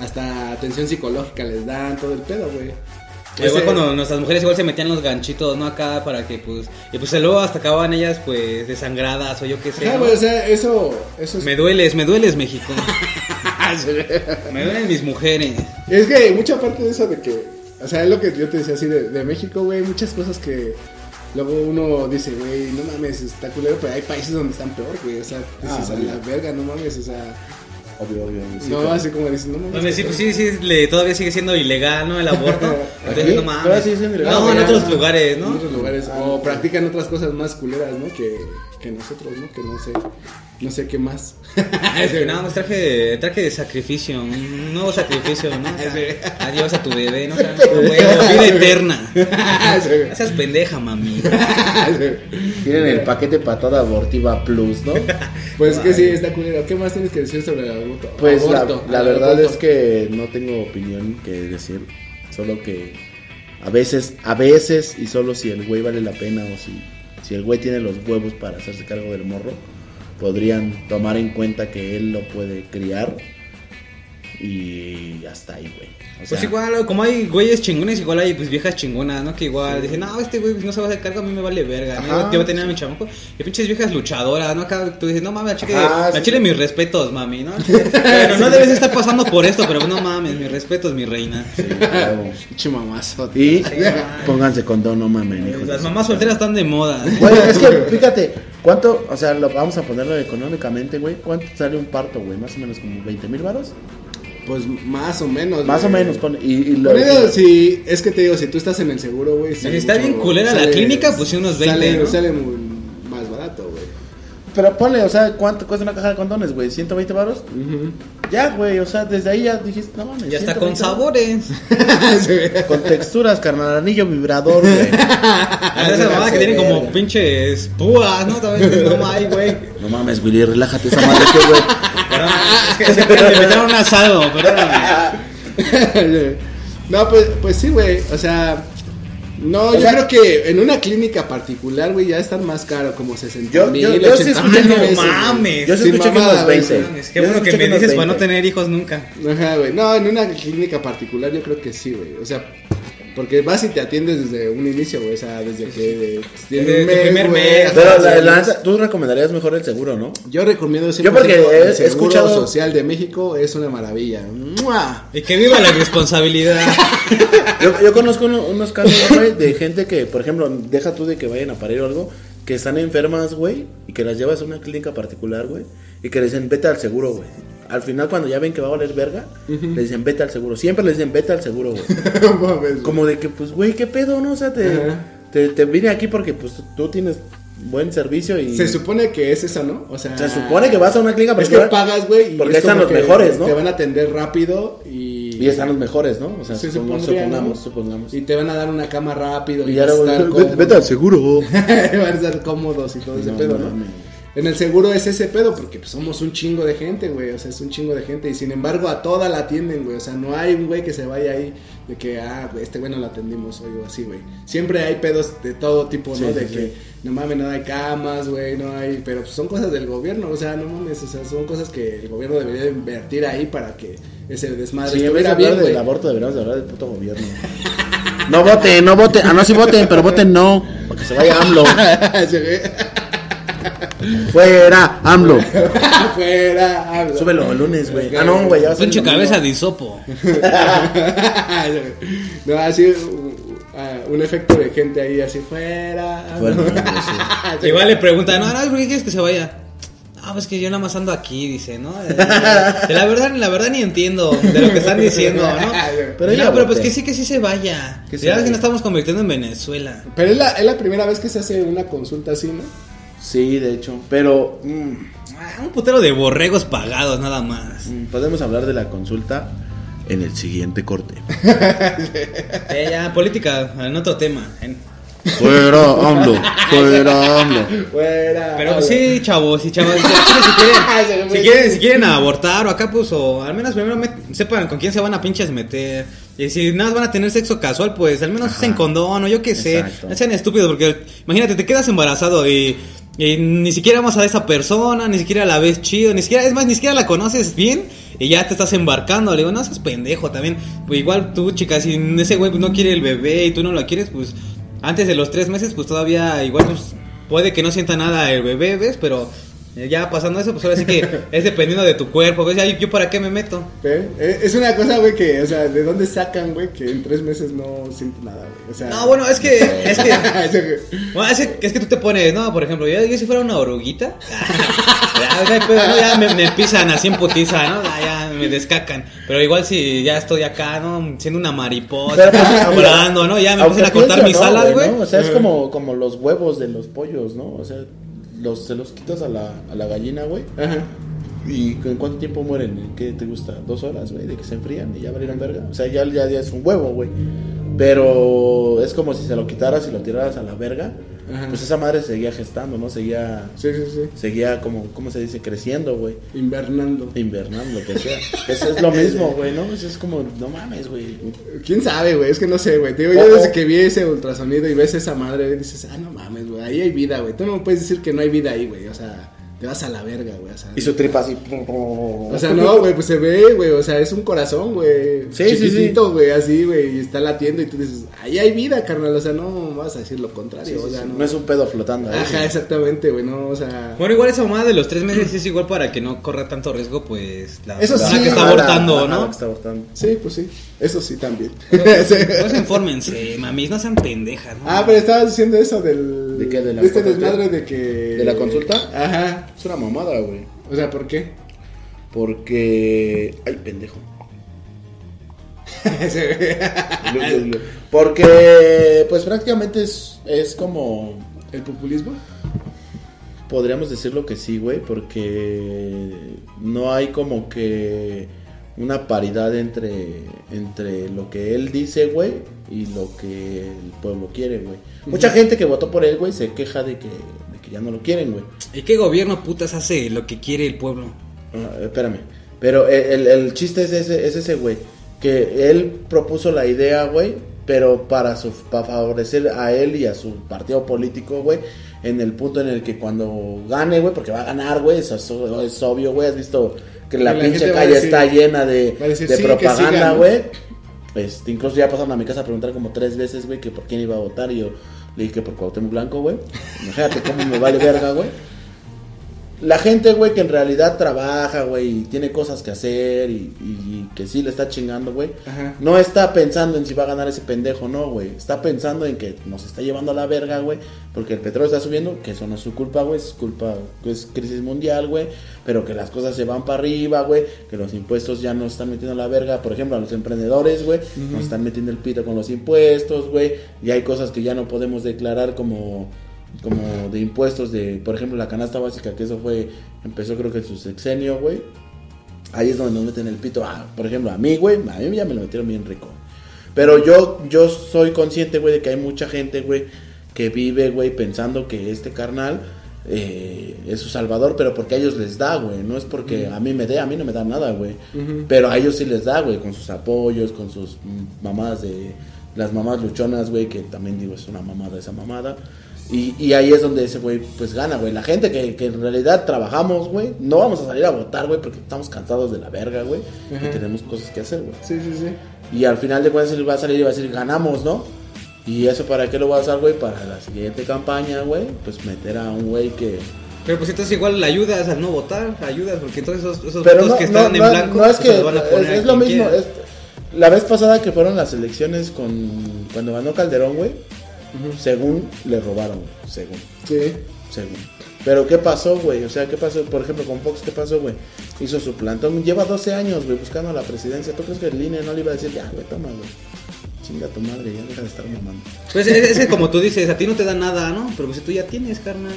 hasta atención psicológica les dan, todo el pedo, güey. Igual Ese- cuando nuestras mujeres igual se metían los ganchitos, ¿no? Acá para que pues... Y pues luego hasta acababan ellas pues desangradas o yo qué sé. Ajá, ¿no? güey, o sea, eso, eso es... Me dueles, me dueles México. me duelen mis mujeres. Es que mucha parte de eso de que, o sea, es lo que yo te decía así de, de México, güey, muchas cosas que luego uno dice, güey, no mames, está culero, pero hay países donde están peor, güey, o sea, dices, Ah, a la verga, no mames, o sea, Obvio, obvio. sí, no, así como dices, no mames. Donde sí, pues sí, sí, le, todavía sigue siendo ilegal, ¿no? El aborto. Entonces, no mames. Todavía sigue siendo ilegal. No, en otros lugares, ¿no? En otros lugares, o practican otras cosas más culeras, ¿no? Que, que nosotros, ¿no? Que no sé, no sé qué más. Nada más traje, traje de sacrificio, un nuevo sacrificio, ¿no? O sea, adiós a tu bebé, ¿no? O sea, huevo, vida eterna. No seas pendeja, mami. Tienen el paquete para toda abortiva plus, ¿no? Pues que sí, está culero. ¿Qué más tienes que decir sobre el aborto? Pues la, Aborto, la al verdad aborto. es que no tengo opinión que decir. Solo que a veces, a veces, y solo si el güey vale la pena o si, si el güey tiene los huevos para hacerse cargo del morro, podrían tomar en cuenta que él lo puede criar. Y hasta ahí, güey. O Pues igual, como hay güeyes chingones, igual hay pues viejas chingonas, ¿no? Que igual dicen, no, este güey no se va a hacer cargo, a mí me vale verga, ¿no? Ajá, Yo voy a tener a mi chamaco. Y pinches viejas luchadoras, ¿no? Acá tú dices, no mames, a chile, Ajá, a sí. chile mis respetos, mami, ¿no? Bueno, no debes estar pasando por esto, pero no mames, mis respetos, mi reina. huevo. Pinche mamazo. Y pónganse condón, no mamen, hijos. Las mamás solteras están de moda. Güey, es que fíjate, ¿cuánto? O sea, lo, vamos a ponerlo económicamente, güey. ¿Cuánto sale un parto, güey? Más o menos como 20 mil varos. Pues más o menos. Más o menos, pon- y, y lo- si, es que te digo, si tú estás en el seguro, güey. Si está bien culera la clínica, pues sí, unos 20, Sale, ¿no? sale muy más barato, güey. Pero ponle, o sea, ¿cuánto cuesta una caja de condones, güey? ¿120 varos? Ujú. Ya, güey, o sea, desde ahí ya dijiste, no mames. Ya está 120 con sabores. Con texturas, carnal, anillo vibrador, güey. Esa mamada que tienen como pinches púas, ¿no? También no hay, güey. No mames, Willy, relájate esa madre que, güey. Perdón, es que siempre me metieron un asado, perdóname. no, pues, pues sí, güey. O sea, no, O yo sea- creo que en una clínica particular, güey, ya están más caros, como 60 Yo- mil, yo- yo sí 80 escuché mil que- no güey. mames. Yo sí escuché que unos güey. 20. Es que Yo bueno que me dices para no 20. tener hijos nunca. Ajá, güey. No, en una clínica particular yo creo que sí, güey. O sea, porque vas y te atiendes desde un inicio, güey. O sea, desde que tienes Desde un tu primer mes. Pero la, la tú recomendarías mejor el seguro, ¿no? Yo recomiendo siempre Yo porque he- el he Seguro escuchado- Social de México es una maravilla. ¡Mua! Y que viva la responsabilidad. Yo, yo conozco uno- unos casos, güey, de gente que, por ejemplo, deja tú de que vayan a parir o algo, que están enfermas, güey, y que las llevas a una clínica particular, güey, y que le dicen, vete al seguro, güey. Al final, cuando ya ven que va a valer verga, le dicen, vete al seguro. Siempre le dicen, vete al seguro, güey. Como de que, pues, güey, ¿qué pedo, no? O sea, te, te, te vine aquí porque, pues, tú tienes buen servicio y... Se supone que es eso, ¿no? O sea, Se supone que vas a una clínica Es que pagas, güey. porque es están los mejores, ¿no? Te van a atender rápido y. Y están los mejores, ¿no? O sea, Se supongamos, supondría, ¿no? supongamos. Y te van a dar una cama rápido. Y Y, ya estar vete, al seguro. van a estar cómodos y todo ese pedo, ¿no? En el seguro es ese pedo porque pues, somos un chingo de gente, güey. O sea, es un chingo de gente. Y sin embargo, a toda la atienden, güey. O sea, no hay un güey que se vaya ahí de que, ah, güey, este güey no lo atendimos hoy o así, güey. Siempre hay pedos de todo tipo, ¿no? Sí, de sí, que, sí. no mames, no hay camas, güey, no hay. Pero pues, son cosas del gobierno, o sea, no mames. O sea, son cosas que el gobierno debería invertir ahí para que ese desmadre de estuviera bien, del aborto, deberíamos de hablar del puto gobierno. No voten, no voten. Ah, no, sí voten, pero voten no. Para que se vaya AMLO. Fuera, AMLO. Fuera, habla. Súbelo el lunes, güey. Ah, no, güey, ya Pinche cabeza de hisopo. no, así uh, uh, un efecto de gente ahí así fuera. Fuera, güey, sí. Igual le preguntan, no, no, ¿por qué quieres que se vaya? Ah, pues que yo nada más ando aquí, dice, ¿no? De la verdad, la verdad ni entiendo de lo que están diciendo, ¿no? Pero no, pero pues que sí, que sí se vaya. Que se vaya. que nos estamos convirtiendo en Venezuela. Pero es la, es la primera vez que se hace una consulta así, ¿no? Sí, de hecho. Pero mm, Ah, Un putero de borregos pagados, nada más. mm, podemos hablar de la consulta en el siguiente corte. Eh, ya, política, en otro tema. En- Fuera AMLO, fuera AMLO. Fuera. Pero sí, chavos y chavos, si, quieren, si, quieren, si quieren abortar o acá, pues, o al menos primero met- sepan con quién se van a pinches meter. Y si nada más van a tener sexo casual, pues al menos usen condón o yo qué sé. Exacto. No sean estúpidos, porque imagínate, te quedas embarazado y, y ni siquiera amas a esa persona, ni siquiera la ves chido, ni siquiera, es más, ni siquiera la conoces bien. Y ya te estás embarcando, le digo, no seas pendejo también. Pues igual tú, chica, si ese güey no quiere el bebé y tú no lo quieres, pues antes de los tres meses, pues todavía igual pues, puede que no sienta nada el bebé, ¿ves? Pero ya pasando eso, pues ahora sí que es dependiendo de tu cuerpo, ¿ves? Ya, ¿Yo para qué me meto? ¿Eh? Es una cosa, güey, que, o sea, ¿de dónde sacan, güey, que en tres meses no siente nada, güey? O sea... No, bueno, es que, es que, bueno, es que, es que tú te pones, no, por ejemplo, yo, yo si fuera una oruguita, ya, ya, pues, ¿no? ya me, me pisan así en putiza, ¿no? Ya, ya me descacan. Pero igual si ya estoy acá, ¿no? Siendo una mariposa, volando, ¿no? Ya me empiezan a cortar mis no, alas, güey. ¿no? O sea, es como, como los huevos de los pollos, ¿no? O sea, los, se los quitas a la, a la gallina, güey. Ajá. ¿Y en cuánto tiempo mueren? ¿En ¿Qué te gusta? ¿Dos horas, güey? De que se enfrían y ya valieron verga. O sea, ya, ya, ya es un huevo, güey. Pero es como si se lo quitaras y lo tiraras a la verga. Ajá. Pues esa madre seguía gestando, ¿no? Seguía, Sí, sí, sí. seguía como, ¿cómo se dice? Creciendo, güey. Invernando. Invernando, que sea. Eso es lo mismo, güey, ¿no? Eso es como, no mames, güey. ¿Quién sabe, güey? Es que no sé, güey. Digo, yo desde que vi ese ultrasonido y ves esa madre, dices, ah, no mames, güey. Ahí hay vida, güey. Tú no me puedes decir que no hay vida ahí, güey. O sea, te vas a la verga, güey. O sea, Y su tripa así. o sea, no, güey, pues se ve, güey. O sea, es un corazón, güey. Sí, sí, sí. Chiquitito, güey, así, güey. Y está latiendo y tú dices, ahí hay vida, carnal. O sea, no vas a decir lo contrario. o sea, no. No es un pedo flotando. ahí, Ajá, exactamente, güey. No, o sea. Bueno, igual esa mamada de los tres meses es igual para que no corra tanto riesgo, pues la Eso sí, que está abortando, ¿no? que está abortando. Sí, pues sí. Eso sí también. Pues infórmense, mamis, no sean pendejas, ¿no? Ah, pero estabas diciendo eso del. ¿De qué? ¿De la este consulta? desmadre de que. ¿De la consulta? Ajá. Es una mamada, güey. O sea, ¿por qué? Porque. Ay, pendejo. Porque, pues prácticamente es, es como. ¿El populismo? Podríamos decirlo que sí, güey, porque no hay como que una paridad entre, entre lo que él dice, güey, y lo que el pueblo quiere, güey. Mucha gente que votó por él, güey, se queja de que, de que ya no lo quieren, güey. ¿Y qué gobierno putas hace lo que quiere el pueblo? Ah, espérame. Pero el, el chiste es ese, es ese, güey. Que él propuso la idea, güey. Pero para, su, para favorecer a él y a su partido político, güey. En el punto en el que cuando gane, güey. Porque va a ganar, güey. Eso es, es obvio, güey. Has visto que la pinche calle decir- está llena de, decir, sí, propaganda, güey. Este, incluso ya pasaron a mi casa a preguntar como tres veces, güey, que por quién iba a votar. Y yo le dije que por Cuauhtémoc Blanco, güey. Imagínate cómo me vale verga, güey. La gente, güey, que en realidad trabaja, güey, y tiene cosas que hacer y, y que sí le está chingando, güey. No está pensando en si va a ganar ese pendejo, no, güey. Está pensando en que nos está llevando a la verga, güey. Porque el petróleo está subiendo, que eso no es su culpa, güey. Es culpa, es crisis mundial, güey. Pero que las cosas se van para arriba, güey. Que los impuestos ya nos están metiendo la verga. Por ejemplo, a los emprendedores, güey. Nos están metiendo el pito con los impuestos, güey. Y hay cosas que ya no podemos declarar como como de impuestos de, por ejemplo, la canasta básica, que eso fue, empezó creo que en su sexenio, güey. Ahí es donde nos meten el pito. Ah, por ejemplo, a mí, güey, a mí ya me lo metieron bien rico. Pero yo, yo soy consciente, güey, de que hay mucha gente, güey, que vive, güey, pensando que este carnal eh, es su salvador, pero porque a ellos les da, güey. No es porque a mí me dé, a mí no me da nada, güey. Pero a ellos sí les da, güey, con sus apoyos, con sus mm, mamadas de... Las mamás luchonas, güey, que también digo, es una mamada esa mamada. Y, y ahí es donde ese güey, pues gana, güey. La gente que, que en realidad trabajamos, güey, no vamos a salir a votar, güey, porque estamos cansados de la verga, güey. Y tenemos cosas que hacer, güey. Sí, sí, sí. Y al final de cuentas él va a salir y va a decir, ganamos, ¿no? Y eso para qué lo va a usar, güey, para la siguiente campaña, güey, pues meter a un güey que... Pero pues entonces igual la ayudas al no votar, ayudas, porque entonces esos, esos Pero votos no, que están no, en blanco no es pues, que se los van a poner es, lo mismo. es- la vez pasada que fueron las elecciones con cuando ganó Calderón, güey, según le robaron, según. Sí. Según. Pero ¿qué pasó, güey? O sea, ¿qué pasó? Por ejemplo, con Fox, ¿qué pasó, güey? Hizo su plantón. Lleva 12 años, güey, buscando la presidencia. ¿Tú crees que el INE no le iba a decir, ya, güey, toma, güey? Chinga tu madre, ya deja de estar mamando. Pues es, es que como tú dices, a ti no te da nada, ¿no? Pero pues si tú ya tienes, carnal.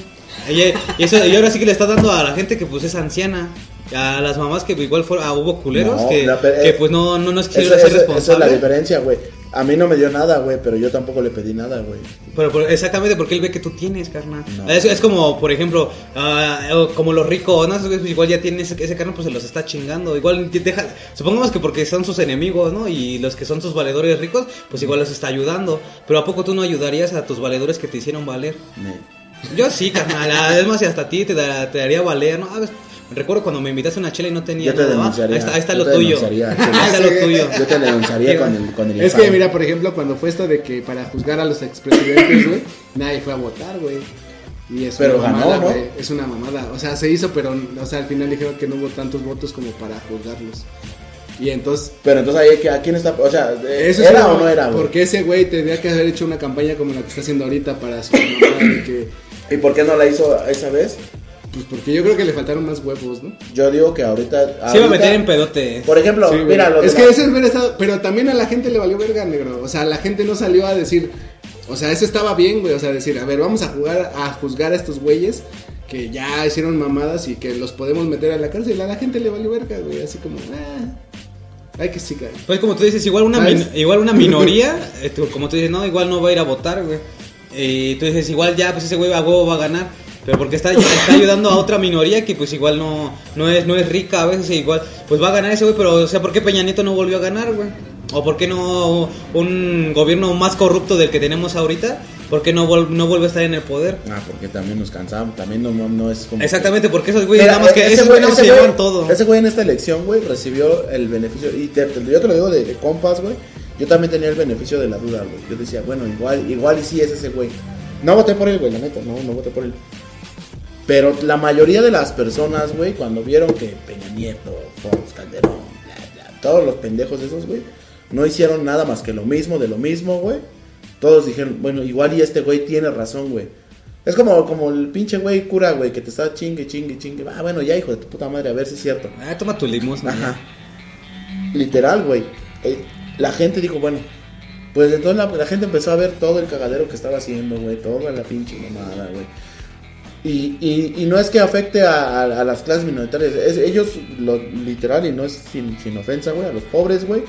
Y, y eso, y ahora sí que le estás dando a la gente que pues es anciana. A las mamás que igual fueron, ah, hubo culeros No, que, la- que eh, pues no, no, no Eso, quisieron ser eso- esa es la diferencia, güey. A mí no me dio nada, güey, pero yo tampoco le pedí nada, güey. Pero, pero exactamente porque él ve que tú tienes, carnal. No. Es, es como, por ejemplo, ah, o como los ricos, ¿no? Pues, igual ya tienen ese, ese carnal, pues se los está chingando. Igual deja, supongamos que porque son sus enemigos, ¿no? Y los que son sus valedores ricos, pues igual los está ayudando. Pero ¿a poco tú no ayudarías a tus valedores que te hicieron valer? Yo sí, carnal. ah, Es más, y hasta a ti te, da- te daría valer, ¿no? Ah, ves, Recuerdo cuando me invitaste a una chela y no tenía Yo te denunciaría. Ahí está, ahí está Yo lo tuyo. Ahí está lo tuyo. Yo te denunciaría con el, con el Es que mira, por ejemplo, cuando fue esto de que para juzgar a los expresidentes, güey, nadie fue a votar, güey. Y es Pero una ganó, mamada, ¿no? güey. Es una mamada. O sea, se hizo, pero o sea, al final dijeron que no hubo tantos votos como para juzgarlos. Y entonces Pero entonces ahí, ¿a quién está? O sea, Eso es ¿era una- o no era, güey? Porque ese güey tendría que haber hecho una campaña como la que está haciendo ahorita para su mamá de que. ¿Y por qué no la hizo esa vez? Pues porque yo creo que le faltaron más huevos, ¿no? Yo digo que ahorita... Se iba a meter en pedote. Por ejemplo, Sí, mira, los es que la- ese hubiera estado. Pero también a la gente le valió verga, negro. O sea, la gente no salió a decir. O sea, eso estaba bien, güey. O sea, decir, a ver, vamos a jugar, a juzgar a estos güeyes que ya hicieron mamadas y que los podemos meter a la cárcel. A la gente le valió verga, güey. Así como, ah, hay que sí, güey. Pues como tú dices, igual una, min- igual una minoría, eh, como tú dices, no, igual no va a ir a votar, güey. Y tú dices, igual ya, pues ese güey a huevo va a ganar. Pero porque está, está ayudando a otra minoría que pues igual no, no, es, no es rica a veces, e igual, pues va a ganar ese güey, pero o sea, ¿por qué Peña Nieto no volvió a ganar, güey? ¿O por qué no un gobierno más corrupto del que tenemos ahorita? ¿Por qué no, vol- no vuelve a estar en el poder? Ah, porque también nos cansamos, también no, no, no es como... Exactamente, porque esos güeyes nada más que ese esos güey- güeyes se llevan todo. Ese güey en esta elección, güey, recibió el beneficio. Y te- te- yo te lo digo de, de compas, güey. Yo también tenía el beneficio de la duda, güey. Yo decía, bueno, igual, igual y sí es ese güey. No voté por él, güey, la neta, no, no voté por él. Pero la mayoría de las personas, güey, cuando vieron que Peña Nieto, Fox, Calderón, bla, bla, todos los pendejos esos, güey, no hicieron nada más que lo mismo de lo mismo, güey. Todos dijeron, bueno, igual y este güey tiene razón, güey. Es como, como el pinche güey cura, güey, que te está chingue, chingue, chingue. Ah, bueno, ya, hijo de tu puta madre, a ver si es cierto. Ah, toma tu limosna. Ajá. Literal, güey. Eh, la gente dijo, bueno, pues entonces la, la gente empezó a ver todo el cagadero que estaba haciendo, güey. Toda la pinche mamada, güey. Y, y, y no es que afecte a, a- a las clases minoritarias. es- ellos, lo, literal, y no es sin, sin ofensa, güey, a los pobres, güey.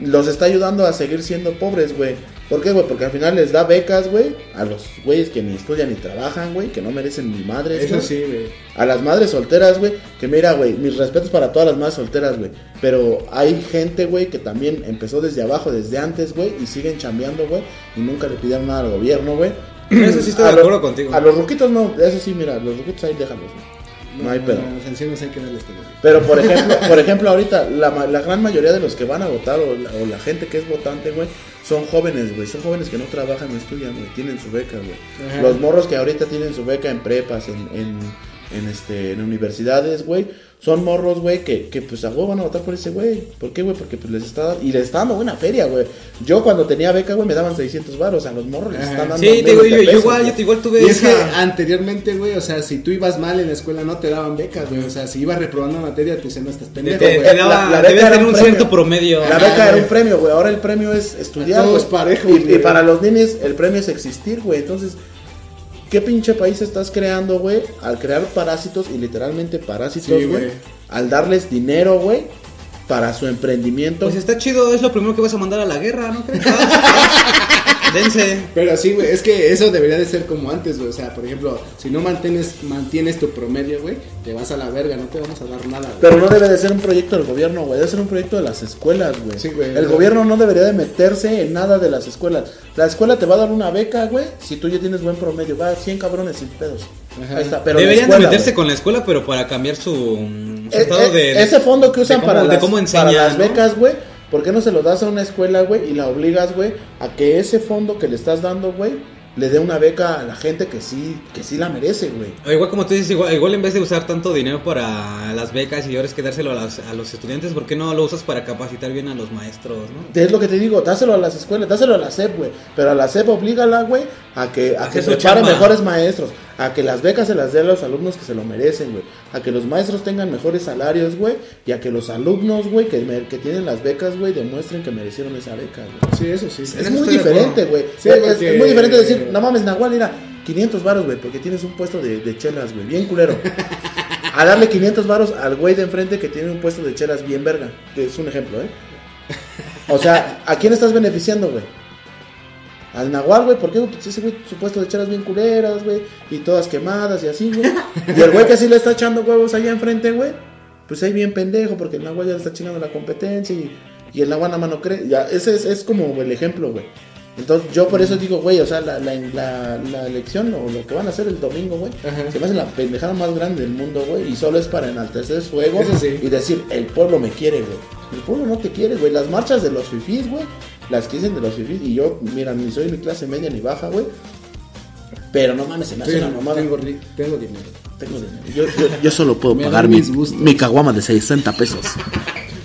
Los está ayudando a seguir siendo pobres, güey. ¿Por qué, güey? Porque al final les da becas, güey. A los güeyes que ni estudian ni trabajan, güey. Que no merecen ni madres, Eso sí, güey. A las madres solteras, güey, que mira, güey, mis respetos para todas las madres solteras, güey. Pero hay gente, güey, que también empezó desde abajo, desde antes, güey, y siguen chambeando, güey, y nunca le pidieron nada al gobierno, güey. Eso sí estoy A de lo- acuerdo contigo. A los ruquitos no, eso sí, mira, los ruquitos ahí déjalos, güey. No, hay pedo. A los ancianos hay que darles todo. Pero por ejemplo, por ejemplo ahorita la, ma- la gran mayoría de los que van a votar o la, o la gente que es votante, güey, son jóvenes, güey, son jóvenes que no trabajan, no estudian, güey, tienen su beca, güey. Los morros que ahorita tienen su beca en prepas, en, en, este, en universidades, güey, son morros, güey, que, que pues a huevo van a votar por ese güey. ¿Por qué, güey? Porque pues les está y les está dando buena feria, güey. Yo cuando tenía beca, güey, me daban 600 baros, a los morros les están dando Sí, te digo, yo, yo pesos, igual, yo igual tuve Y es que anteriormente, güey, o sea, si tú ibas mal en la escuela no te daban becas, güey. O sea, si ibas reprobando materia, te decían, no estás Te, pendejo, te- güey. te daba, La- la beca era tener un un cierto promedio. La Ajá, beca era un premio, güey. Ahora el premio es estudiar. Todos parejos, Y, y para los niños, el premio es existir, güey. Entonces, ¿qué pinche país estás creando, güey? Al crear parásitos y literalmente parásitos, güey. Al darles dinero, güey, para su emprendimiento. Pues está chido, es lo primero que vas a mandar a la guerra, ¿no crees? Dense. Pero sí, güey, es que eso debería de ser como antes, güey. O sea, por ejemplo, si no mantienes, mantienes tu promedio, güey, te vas a la verga, no te vamos a dar nada, güey. Pero no debe de ser un proyecto del gobierno, güey. Debe ser un proyecto de las escuelas, güey. Sí, güey. El gobierno no debería de meterse en nada de las escuelas. La escuela te va a dar una beca, güey, si tú ya tienes buen promedio. Va, 100 cabrones sin pedos. Ajá. Ahí está. Pero Deberían escuela, de meterse con la escuela, pero para cambiar su, mm, su Eh, estado eh, de... ese fondo que de usan cómo- para, de las, cómo para las ¿no? becas, güey, ¿por qué no se lo das a una escuela, güey, y la obligas, güey, a que ese fondo que le estás dando, güey, le dé una beca a la gente que sí, que sí la merece, güey? O igual como tú dices, igual, igual en vez de usar tanto dinero para las becas y ahora es que dárselo a, las- a los estudiantes, ¿por qué no lo usas para capacitar bien a los maestros, no? Es lo que te digo, dáselo a las escuelas, dáselo a la SEP, güey. Pero a la SEP oblígala, güey, a que, a que Hacer su prepare mejores maestros, a que las becas se las dé a los alumnos que se lo merecen, güey. A que los maestros tengan mejores salarios, güey. Y a que los alumnos, güey, que, que tienen las becas, güey, demuestren que merecieron esa beca, güey. Sí, eso sí. Es eso muy diferente, güey. Sí, es, es muy diferente decir, no mames, Nahual, mira, 500 varos, güey, porque tienes un puesto de, de chelas, güey, bien culero. A darle 500 varos al güey de enfrente que tiene un puesto de chelas bien verga. Es un ejemplo, ¿eh? O sea, ¿a quién estás beneficiando, güey? Al Nahual, güey, ¿por qué? Pues ese güey supuesto de cheras bien culeras, güey, y todas quemadas y así, güey. Y el güey que sí le está echando huevos allá enfrente, güey, pues ahí bien pendejo, porque el Nahual ya le está chingando la competencia y, y el Nahual nada más no cree. Ya, ese es, es como el ejemplo, güey. Entonces, yo por eso digo, güey, o sea, la, la, la, la elección o lo que van a hacer el domingo, güey, se me hace la pendejada más grande del mundo, güey, y solo es para enaltecer su ego sí. y decir, el pueblo me quiere, güey. El pueblo no te quiere, güey. Las marchas de los fifís, güey, las que dicen de los fifís, y yo, mira, ni soy ni clase media ni baja, güey, pero no mames, se me hace una mamada. tengo, tengo dinero. Tengo dinero. Yo, yo, yo solo puedo Me pagar mi, mis gustos. mi caguama de 60 pesos.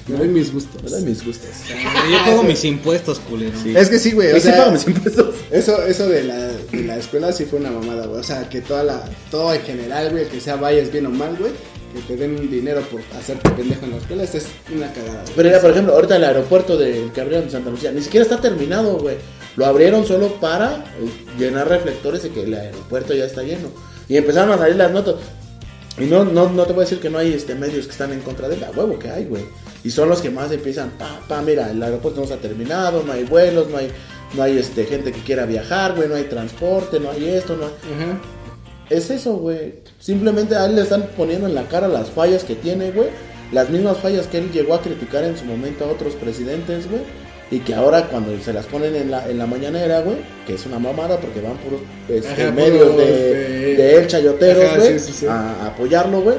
Me doy mis gustos. Me dan mis gustos. Yo pago mis impuestos, culero. Es que sí, güey. O Y sí sea, pago mis impuestos. Eso, eso de la, de la escuela sí fue una mamada, güey. O sea, que toda la, todo en general, güey, que sea vayas bien o mal, güey, que te den dinero por hacerte pendejo en la escuela, es una cagada, güey. Pero ya, por ejemplo, ahorita el aeropuerto de, que abrieron en Santa Lucía, ni siquiera está terminado, güey. Lo abrieron solo para eh, llenar reflectores de que el aeropuerto ya está lleno. Y empezaron a salir las notas. Y no, no, no te voy a decir que no hay este, medios que están en contra de él, a huevo que hay, güey. Y son los que más empiezan, pa, pa, mira, el aeropuerto no está terminado, no hay vuelos, no hay, no hay este, gente que quiera viajar, güey, no hay transporte, no hay esto, no hay... Ajá. Es eso, güey. Simplemente a él le están poniendo en la cara las fallas que tiene, güey. Las mismas fallas que él llegó a criticar en su momento a otros presidentes, güey. Y que ahora cuando se las ponen en la, en la mañanera, güey, que es una mamada porque van puros este, Ajá, medios de, de- de él chayoteros, güey, sí, sí, sí. a, a apoyarlo, güey.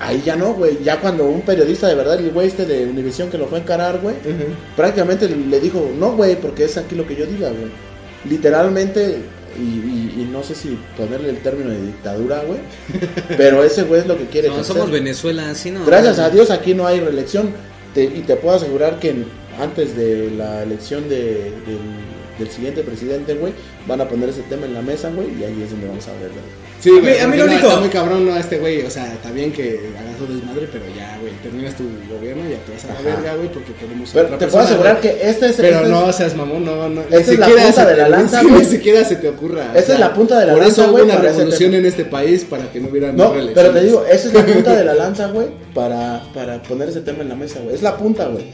Ahí ya no, güey. Ya cuando un periodista de verdad, el güey este de Univision que lo fue a encarar, güey, prácticamente le dijo, no, güey, porque es aquí lo que yo diga, güey. Literalmente, y, y- y no sé si ponerle el término de dictadura, güey, pero ese güey es lo que quiere No, ejercer. somos Venezuela, así no. Gracias a Dios aquí no hay reelección te- y te puedo asegurar que antes de la elección de- del, del siguiente presidente, güey, van a poner ese tema en la mesa, güey, y ahí es donde vamos a ver, güey. Sí, A mí- güey, a mí lo no, único- Está muy cabrón, no, este güey. O sea, está bien que hagas tu desmadre, pero ya, güey, terminas tu gobierno y ya te vas a la verga, güey, porque queremos Pero otra te puedo asegurar güey. que este es Pero este no es- seas mamón, no, no. Esta es la punta de la lanza, güey. Ni siquiera se te ocurra. Esa es la punta de la por lanza, eso hubo güey, una revolución en este país para que no hubiera No, pero te digo, esa es la punta de la lanza, güey, para, para poner ese tema en la mesa, güey. Es la punta, güey.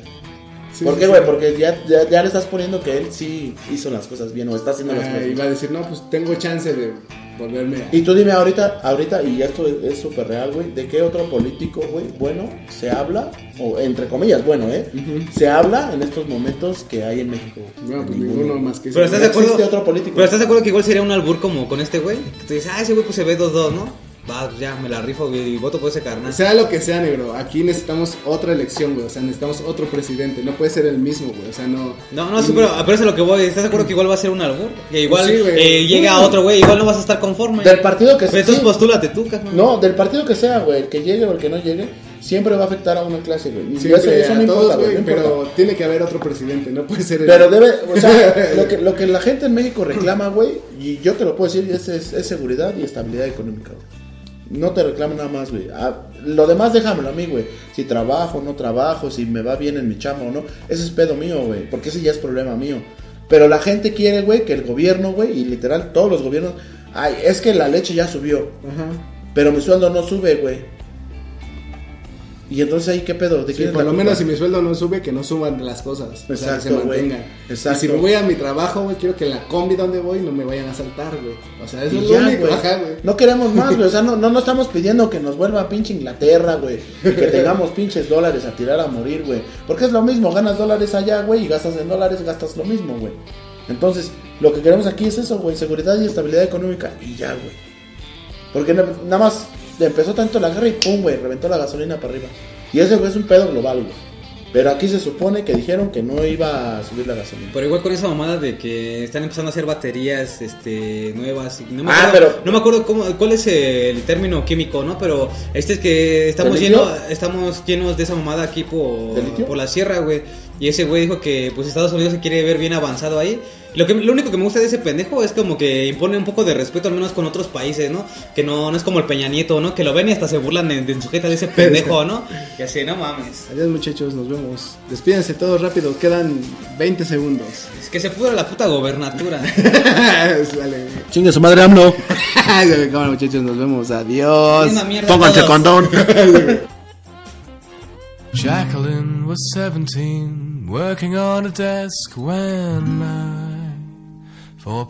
Sí, ¿Por qué, sí. güey? Porque ya, ya, ya le estás poniendo que él sí hizo las cosas bien o está haciendo las Ah, cosas y bien. va a decir, no, pues tengo chance de volverme a... Y tú dime ahorita, ahorita, y esto es- es súper real, güey, ¿de qué otro político, güey, bueno, se habla, o entre comillas, bueno, ¿eh? Se habla en estos momentos que hay en México. Bueno, pues Ninguno. ninguno más que Pero estás de acuerdo. existe otro político. Pero estás de acuerdo que igual sería un albur como con este güey. Que tú dices, ah, ese güey pues se ve 2-2, ¿no? Va, pues, ya me la rifo güey, y voto por ese carnal. Sea lo que sea, negro, aquí necesitamos otra elección, güey. O sea, necesitamos otro presidente. No puede ser el mismo, güey. O sea, no. No, no, sí, pero, pero eso es lo que voy. ¿Estás de acuerdo que igual va a ser un albur? Que igual Sí, güey. eh, llega otro güey, igual no vas a estar conforme. Del partido que Pero sea. entonces postúlate tú, carnal. No, del partido que sea, güey, el que llegue o el que no llegue, siempre va a afectar a una clase, güey. Siempre eso, eso no importa, güey, no importa. pero tiene que haber otro presidente. No puede ser el. Pero debe, o sea, lo que, lo que la gente en México reclama, güey, y yo te lo puedo decir, es, es, es seguridad y estabilidad económica, güey. No te reclamo nada más, güey. Ah, lo demás déjamelo a mí, güey. Si trabajo o no trabajo, si me va bien en mi chamba o no, ese es pedo mío, güey. Porque ese ya es problema mío. Pero la gente quiere, güey, que el gobierno, güey, y literal todos los gobiernos, ay, es que la leche ya subió, Ajá. pero mi sueldo no sube, güey. Y entonces ahí, ¿qué pedo? ¿De Sí, por lo menos si mi sueldo no sube, que no suban las cosas. o sea, que se mantengan. Exacto. Y si me voy a mi trabajo, güey, quiero que en la combi donde voy no me vayan a saltar, güey. O sea, eso Y es ya, lo único. güey. Ajá, güey. No queremos más, güey. O sea, no, no, no estamos pidiendo que nos vuelva pinche Inglaterra, güey. Y que tengamos pinches dólares a tirar a morir, güey. Porque es lo mismo, ganas dólares allá, güey, y gastas en dólares, gastas lo mismo, güey. Entonces, lo que queremos aquí es eso, güey. Seguridad y estabilidad económica. Y ya, güey. Porque na- nada más empezó tanto la guerra y pum, güey, reventó la gasolina para arriba. Y ese, güey, es un pedo global, güey. Pero aquí se supone que dijeron que no iba a subir la gasolina. Pero igual con esa mamada de que están empezando a hacer baterías este nuevas. No me Ah, acuerdo, pero- no me acuerdo cómo, cuál es el término químico, ¿no? Pero este es que estamos llenos, estamos llenos de esa mamada aquí por, por la sierra, güey. Y ese güey dijo que pues Estados Unidos se quiere ver bien avanzado ahí. Lo que lo único que me gusta de ese pendejo es como que impone un poco de respeto al menos con otros países, ¿no? Que no, no es como el Peña Nieto, ¿no? Que lo ven y hasta se burlan de, de sujeta de ese pendejo, ¿no? Y así, no mames. Adiós, muchachos, nos vemos. Despídense todos rápido, quedan 20 segundos. Es que se pudra la puta gobernatura. Chingue su madre, AMLO. Cámara, muchachos, nos vemos. Adiós. Una mierda Pónganse condón. Jacqueline was 17 working on a desk when four